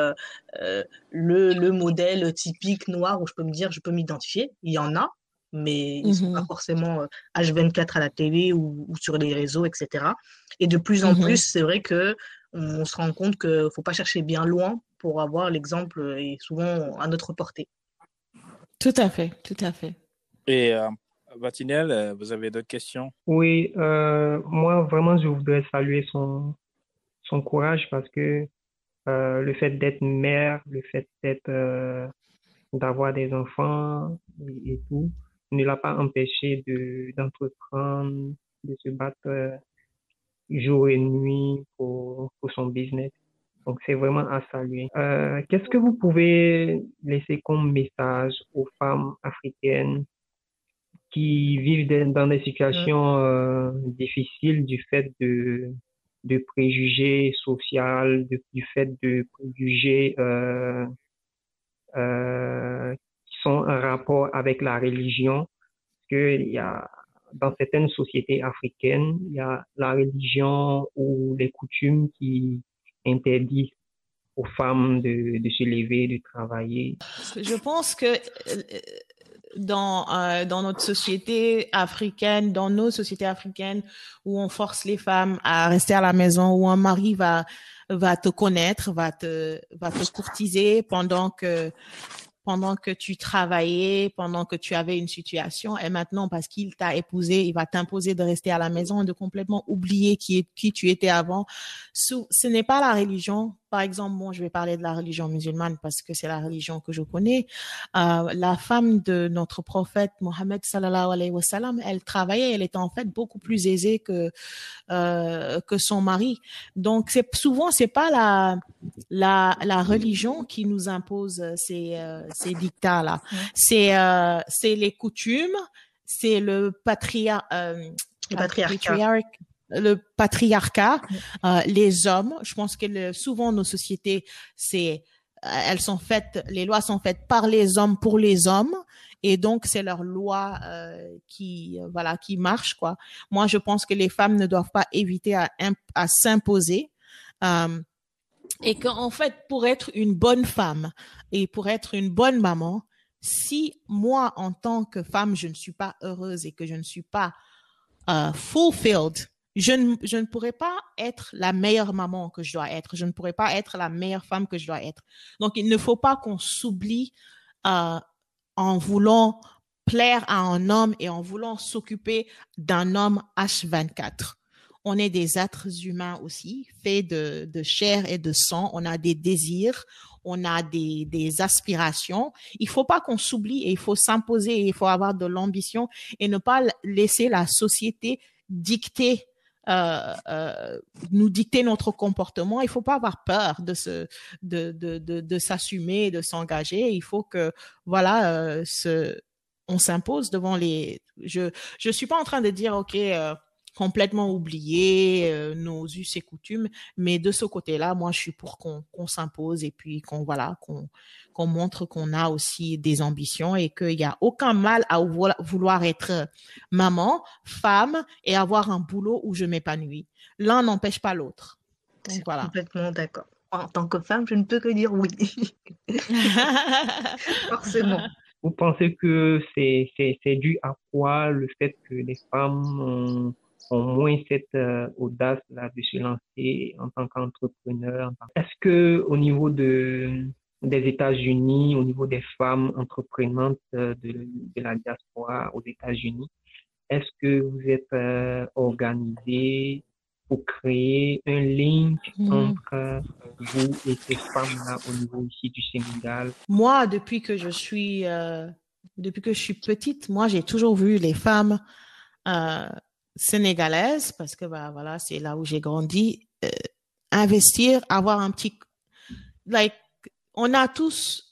le, le modèle typique noir où je peux me dire, je peux m'identifier. Il y en a, mais ils ne sont pas mmh forcément H24 à la télé ou, ou, sur les réseaux, etc. Et de plus en plus, c'est vrai que on se rend compte qu'il ne faut pas chercher bien loin pour avoir l'exemple et souvent à notre portée. Tout à fait, tout à fait. Et euh, Vatinel, euh, vous avez d'autres questions? Oui, euh, moi vraiment je voudrais saluer son, son courage parce que euh, le fait d'être mère, le fait d'être euh, d'avoir des enfants et, et, tout, ne l'a pas empêché de d'entreprendre, de se battre jour et nuit pour, pour son business. Donc, c'est vraiment à saluer. Euh, Qu'est-ce que vous pouvez laisser comme message aux femmes africaines qui vivent dans des situations euh, difficiles du fait de, de préjugés sociaux, du fait de préjugés euh, euh, qui sont en rapport avec la religion? Parce qu'il y a dans certaines sociétés africaines, il y a la religion ou les coutumes qui interdisent aux femmes de, se lever, de travailler. Je pense que euh, dans, euh, dans notre société africaine, dans nos sociétés africaines, où on force les femmes à rester à la maison, où un mari va, va te connaître, va te, va te courtiser pendant que pendant que tu travaillais, pendant que tu avais une situation, et maintenant, parce qu'il t'a épousé, il va t'imposer de rester à la maison et de complètement oublier qui, qui tu étais avant. Ce n'est pas la religion par exemple, moi, je vais parler de la religion musulmane parce que c'est la religion que je connais. Euh, la femme de notre prophète Mohammed sallallahu alayhi wa sallam, elle travaillait, elle était en fait beaucoup plus aisée que euh, que son mari. Donc, c'est souvent c'est pas la la la religion qui nous impose ces euh, ces dictats là. C'est c'est les coutumes, c'est le patria, euh, le patriarcat le patriarcat, euh, les hommes. Je pense que le, souvent nos sociétés, c'est euh, elles sont faites, les lois sont faites par les hommes pour les hommes, et donc c'est leur loi euh, qui euh, voilà qui marche quoi. Moi, je pense que les femmes ne doivent pas éviter à, à s'imposer. Euh, et qu'en fait, pour être une bonne femme et pour être une bonne maman, si moi, en tant que femme, je ne suis pas heureuse et que je ne suis pas uh, fulfilled je ne, je ne pourrais pas être la meilleure maman que je dois être. Je ne pourrais pas être la meilleure femme que je dois être. Donc, il ne faut pas qu'on s'oublie euh, en voulant plaire à un homme et en voulant s'occuper d'un homme H24. On est des êtres humains aussi, faits de, de chair et de sang. On a des désirs, on a des, des aspirations. Il faut pas qu'on s'oublie et il faut s'imposer et il faut avoir de l'ambition et ne pas laisser la société dicter euh, euh, nous dicter notre comportement. Il faut pas avoir peur de se, de, de, de, s'assumer, de s'engager. Il faut que, voilà, euh, ce, on s'impose devant les. Je, je suis pas en train de dire, ok, complètement oublier euh, nos us et coutumes. Mais de ce côté-là, moi, je suis pour qu'on qu'on s'impose et puis qu'on voilà, qu'on qu'on montre qu'on a aussi des ambitions et qu'il n'y a aucun mal à vouloir être maman, femme et avoir un boulot où je m'épanouis. L'un n'empêche pas l'autre. Donc voilà. Complètement d'accord. En tant que femme, je ne peux que dire oui. Forcément. Vous pensez que c'est dû à quoi le fait que les femmes ont ont moins cette euh, audace là de se lancer en tant qu'entrepreneur. Est-ce que au niveau de des États-Unis, au niveau des femmes entreprenantes euh, de, de la diaspora aux États-Unis, est-ce que vous êtes euh, organisé pour créer un link mm. entre vous et ces femmes-là au niveau ici du Sénégal? Moi, depuis que je suis depuis que je suis petite, moi j'ai toujours vu les femmes euh, sénégalaise, parce que bah, voilà, c'est là où j'ai grandi, euh, investir, avoir un petit, like, on a tous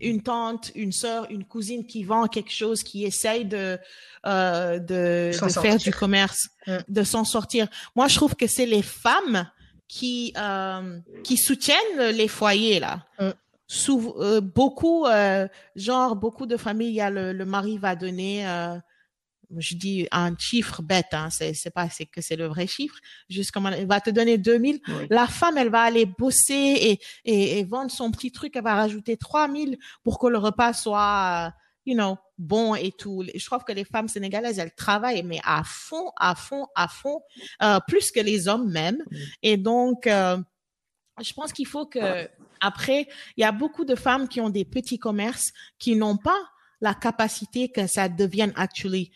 une tante, une sœur, une cousine qui vend quelque chose, qui essaye de euh, de, de faire du commerce, mm. de s'en sortir. Moi, je trouve que c'est les femmes qui euh, qui soutiennent les foyers là. Sous, euh, beaucoup, euh, genre beaucoup de familles, il y a le, le mari va donner euh, je dis un chiffre bête, hein, c'est, c'est pas c'est que c'est le vrai chiffre, juste comme elle va te donner 2000, la femme elle va aller bosser et, et, et, vendre son petit truc, elle va rajouter 3000 pour que le repas soit, you know, bon et tout. Je trouve que les femmes sénégalaises elles travaillent mais à fond, à fond, à fond, euh, plus que les hommes même. Et donc euh, je pense qu'il faut que après, il y a beaucoup de femmes qui ont des petits commerces qui n'ont pas la capacité que ça devienne actually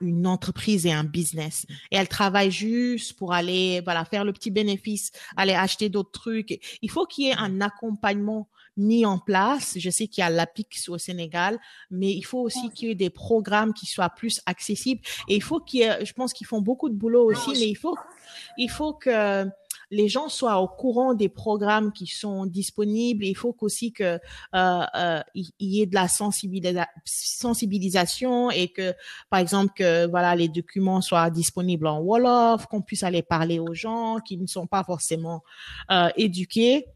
une entreprise et un business. Et elle travaille juste pour aller, voilà, faire le petit bénéfice, aller acheter d'autres trucs. Il faut qu'il y ait un accompagnement mis en place. Je sais qu'il y a l'APIX au Sénégal, mais il faut aussi qu'il y ait des programmes qui soient plus accessibles. Et il faut qu'il y ait, je pense qu'ils font beaucoup de boulot aussi, mais il faut, il faut que les gens soient au courant des programmes qui sont disponibles. Il faut aussi que euh, euh, il y ait de la sensibilisation et que, par exemple, que voilà les documents soient disponibles en wolof, qu'on puisse aller parler aux gens qui ne sont pas forcément euh, éduqués.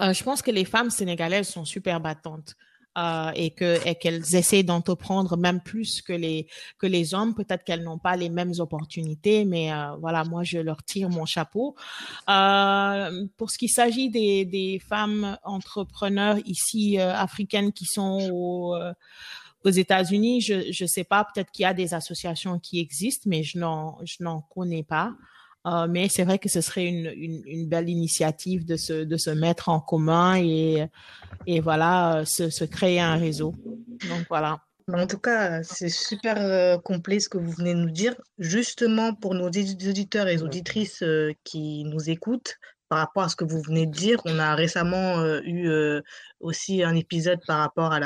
Euh, je pense que les femmes sénégalaises sont super battantes. Euh, et que et qu'elles essaient d'entreprendre même plus que les que les hommes. Peut-être qu'elles n'ont pas les mêmes opportunités, mais euh, voilà, moi je leur tire mon chapeau. Euh, pour ce qui s'agit des des femmes entrepreneurs ici euh, africaines qui sont au, euh, aux États-Unis, je je sais pas, peut-être qu'il y a des associations qui existent, mais je n'en je n'en connais pas. Euh, mais c'est vrai que ce serait une, une, belle initiative de se, de se mettre en commun et, et voilà, euh, se, se créer un réseau. Donc voilà. En tout cas, c'est super euh, complet ce que vous venez de nous dire. Justement, pour nos auditeurs et auditrices qui nous écoutent, par rapport à ce que vous venez de dire, on a récemment euh, eu euh, aussi un épisode par rapport à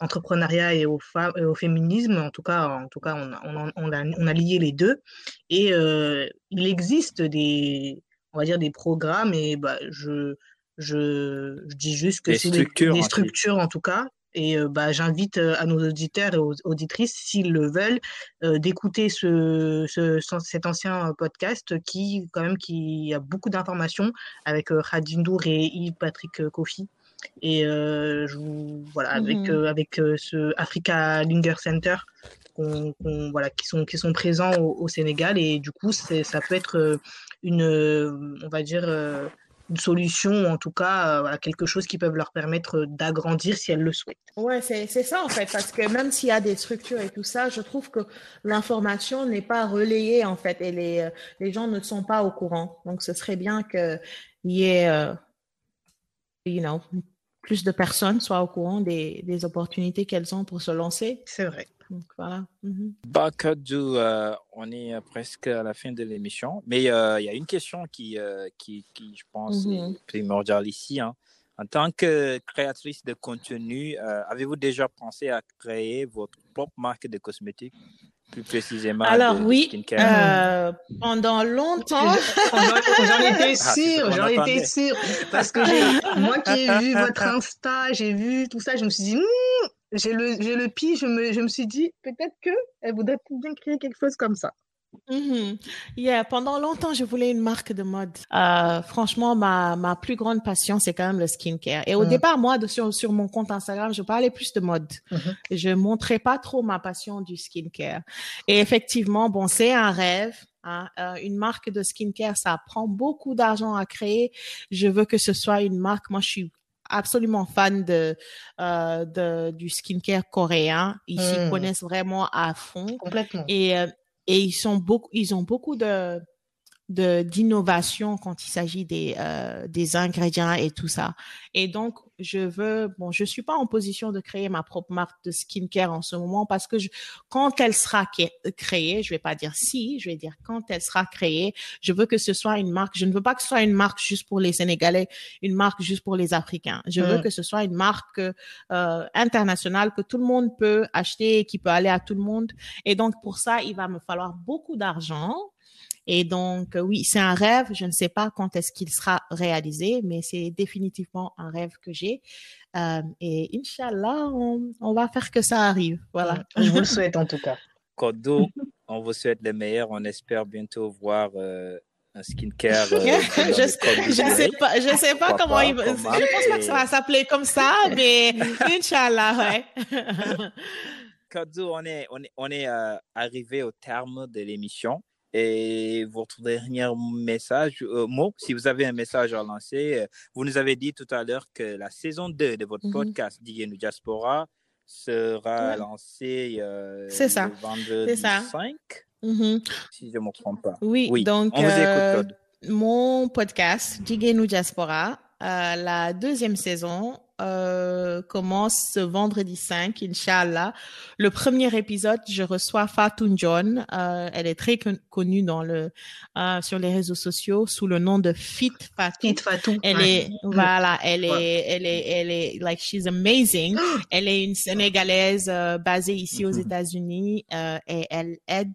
l'entrepreneuriat et au, au féminisme. En tout cas, en tout cas on, on, on, a, on a, lié les deux. Et euh, il existe des, on va dire, des programmes, et bah, je, je, je dis juste que c'est des, des structures, en tout cas, et euh, bah, j'invite euh, à nos auditeurs et aux auditrices, s'ils le veulent, euh, d'écouter ce, ce, cet ancien podcast qui, quand même, qui a beaucoup d'informations avec Khadindour et Yves Patrick Kofi. Et je vous, voilà, avec, mmh avec ce Africa Linger Center, qu'on, voilà, qui, sont, qui sont présents au, au Sénégal. Et du coup, ça peut être une, on va dire, une solution, en tout cas, euh, quelque chose qui peut leur permettre d'agrandir si elles le souhaitent. Ouais, c'est ça en fait, parce que même s'il y a des structures et tout ça, je trouve que l'information n'est pas relayée en fait et les, les gens ne sont pas au courant. Donc, ce serait bien qu'il y ait, you know, plus de personnes soient au courant des, des opportunités qu'elles ont pour se lancer. C'est vrai. Donc voilà. Mm on est presque à la fin de l'émission, mais euh, il y a une question qui, euh, qui, qui, je pense, mm-hmm. est primordiale ici. Hein. En tant que créatrice de contenu, avez-vous déjà pensé à créer votre propre marque de cosmétiques plus précisément Alors oui, euh, pendant longtemps. J'en étais ah, sûre, j'en étais sûre. Parce que moi qui ai vu votre Insta, j'ai vu tout ça, je me suis dit, hmm, j'ai le, j'ai le pire, je me, je me suis dit, peut-être qu'elle voudrait bien créer quelque chose comme ça. Mm Yeah, pendant longtemps, je voulais une marque de mode. Euh, franchement, ma, ma plus grande passion, c'est quand même le skincare. Et au mm. départ, moi, de, sur, sur mon compte Instagram, je parlais plus de mode. Mm-hmm. Je montrais pas trop ma passion du skincare. Et effectivement, bon, c'est un rêve. Hein, euh, une marque de skincare, ça prend beaucoup d'argent à créer. Je veux que ce soit une marque. Moi, je suis absolument fan de, euh, de du skincare coréen. Ils s'y mm. connaissent vraiment à fond. Complètement. Et euh, et ils sont beaucoup, ils ont beaucoup de de d'innovation quand il s'agit des euh, des ingrédients et tout ça. Et donc je veux bon, je suis pas en position de créer ma propre marque de skincare en ce moment parce que je, quand elle sera créée, je vais pas dire si, je vais dire quand elle sera créée, je veux que ce soit une marque. Je ne veux pas que ce soit une marque juste pour les Sénégalais, une marque juste pour les Africains. Je veux mm. que ce soit une marque euh, internationale que tout le monde peut acheter et qui peut aller à tout le monde. Et donc pour ça, il va me falloir beaucoup d'argent et donc, euh, oui, c'est un rêve. Je ne sais pas quand est-ce qu'il sera réalisé, mais c'est définitivement un rêve que j'ai. Euh, et Inch'Allah, on, va faire que ça arrive. Voilà. Je vous le souhaite en tout cas. Kodo, on vous souhaite le meilleur. On espère bientôt voir euh, un skincare. je, ne sais pas, je sais pas comment il va. Je pense pas que ça va s'appeler comme ça, mais Inch'Allah, ouais. Kodo, on est, on est, on est arrivé au terme de l'émission. Et votre dernier message, euh, mot, si vous avez un message à lancer, euh, vous nous avez dit tout à l'heure que la saison 2 de votre mm -hmm. podcast Digenu Diaspora sera lancée euh, ça. le vendredi ça. 5, mm-hmm. si je ne me trompe pas. Oui, oui. donc on vous écoute, mon podcast Digenu Diaspora, la deuxième saison euh, commence ce vendredi 5, Inch'Allah. Le premier épisode, je reçois Fatou John. Euh, elle est très connue dans le, euh, sur les réseaux sociaux sous le nom de Fit Fatou. Fit Fatou. Elle est, voilà, elle est, elle est, elle est, like, she's amazing. elle est une Sénégalaise euh, basée ici aux mm-hmm. États-Unis euh, et elle aide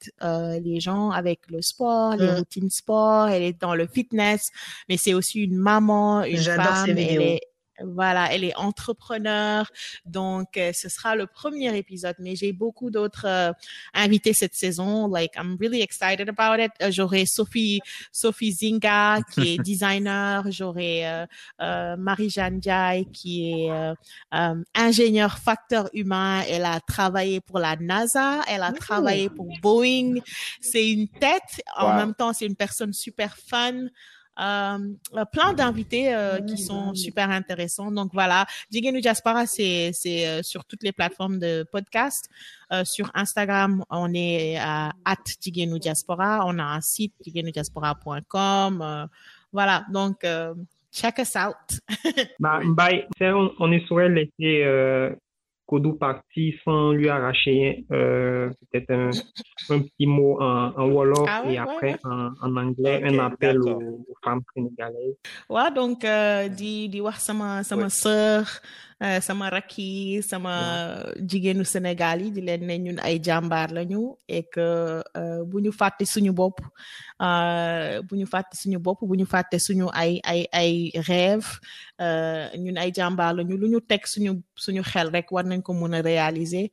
les gens avec le sport, les mm. routines sport. Elle est dans le fitness, mais c'est aussi une maman, une femme. Elle est, voilà, elle est entrepreneur. Donc, euh, ce sera le premier épisode, mais j'ai beaucoup d'autres euh, invités cette saison. Like, I'm really excited about it. Euh, j'aurai Sophie, Sophie Zinga, qui est designer. J'aurai Marie-Jeanne Diaye, qui est ingénieure facteur humain. Elle a travaillé pour la NASA. Elle a travaillé pour Boeing. C'est une tête. En même temps, c'est une personne super fun. Euh, plein d'invités euh, qui sont super intéressants. Donc voilà, Digenu Diaspora, c'est euh, sur toutes les plateformes de podcast. Euh, sur Instagram, on est à Digenu Diaspora. On a un site diaspora.com. voilà, donc check us out. bah, bye. On, est sur elle Kodou parti sans lui arracher euh, peut-être un, un, petit mot en, en Wolof ah ouais, et après ouais. En, en, anglais, okay, un appel aux, aux, femmes sénégalaises. Ouais, donc, euh, di, di wax sama, sama ouais. sœur, euh, sama rakki sama jigéenu Sénégal yi di leen ne ñun ay jàmbaar lañu et que euh, bu ñu fàtte suñu bopp euh, bu ñu fàtte suñu bopp bu ñu fàtte suñu ay ay ay rêve ñun ay jàmbaar lañu. Lu ñu teg suñu suñu xel rek war nañ ko mën a réaliser.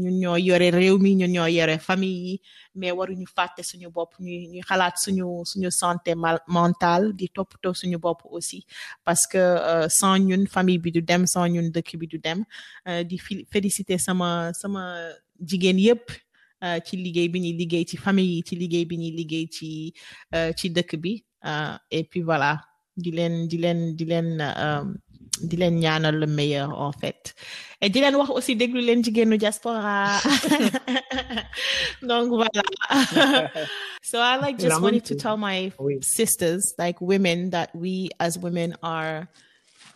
Ñun ñoo yore réew mi ñun ñoo yore famille yi mais waruñu fàtte suñu bopp ñuy ñuy xalaat suñu suñu santé mentale di toppatoo suñu bopp aussi. Parce que sans ñun famille bi du dem sans ñun dëkk bi du dem. Di féliciter sama sama jigéen yépp ci liggéey bi ñuy liggéey ci famille yi ci liggéey bi ñuy liggéey ci ci dëkk bi. Et puis voilà di leen di leen di leen di leen ñaanal le meilleur en fait. Et di leen wax aussi déglu leen jigéenu diaspora. Donc voilà. So I like just wanted to tell my sisters like women that we as women are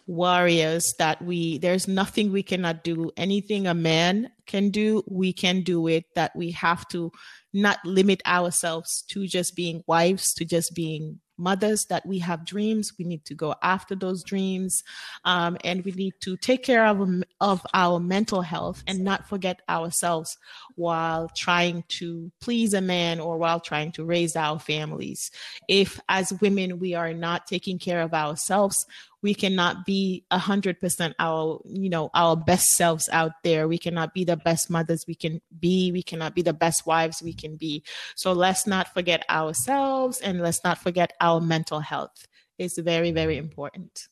warriors that we there's nothing we cannot do. Anything a man can do we can do it that we have to not limit ourselves to just being wives to just being mothers that we have dreams. We need to go after those dreams um, and we need to take care of, of our mental health and not forget ourselves while trying to please a man or while trying to raise our families. If as women we are not taking care of ourselves we cannot be a hundred percent our you know our best selves out there we cannot be the best mothers we can be we cannot be the best wives we can be so let's not forget ourselves and let's not forget our mental health it's very very important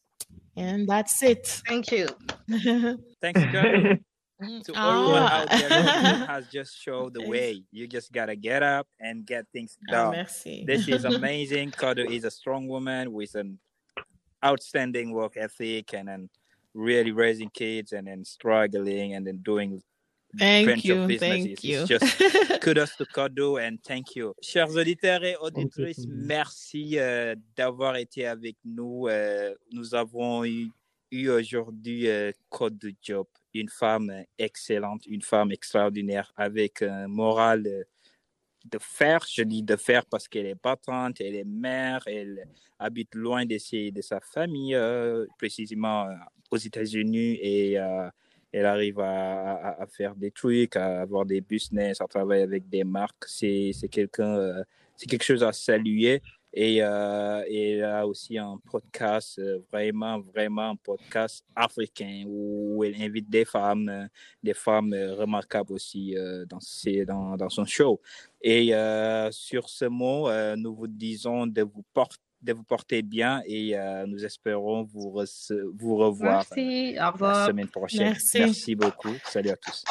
and that's it Thank you. Thanks, girl. to everyone Ah. out there, Robin has just showed the way. You just gotta get up and get things Ah, done. merci this is amazing. Kodo is a strong woman with an outstanding work ethic and then really raising kids and then struggling and then doing thank bunch you of thank businesses. you It's just kudos to Kodo and thank you. Chers auditeurs et auditrices, merci euh, d'avoir été avec nous. Euh, nous avons eu, eu aujourd'hui euh, Kodo Job, une femme euh, excellente, une femme extraordinaire avec un moral euh, de fer. Je dis de fer parce qu'elle est battante, elle est mère, elle habite loin de, ses- de sa famille, euh, précisément euh, aux États-Unis et euh, elle arrive à, à- faire des trucs, à avoir des business, à travailler avec des marques. C'est quelqu'un, c'est quelque chose à saluer. Et, euh, et a aussi un podcast, euh, vraiment, vraiment un podcast africain où elle invite des femmes, euh, des femmes euh, remarquables aussi euh, dans, ses, dans, dans son show. Et euh, sur ce mot, nous vous disons de vous, porter de vous porter bien et nous espérons vous, vous revoir Merci. La semaine prochaine. Merci. Merci beaucoup. Salut à tous.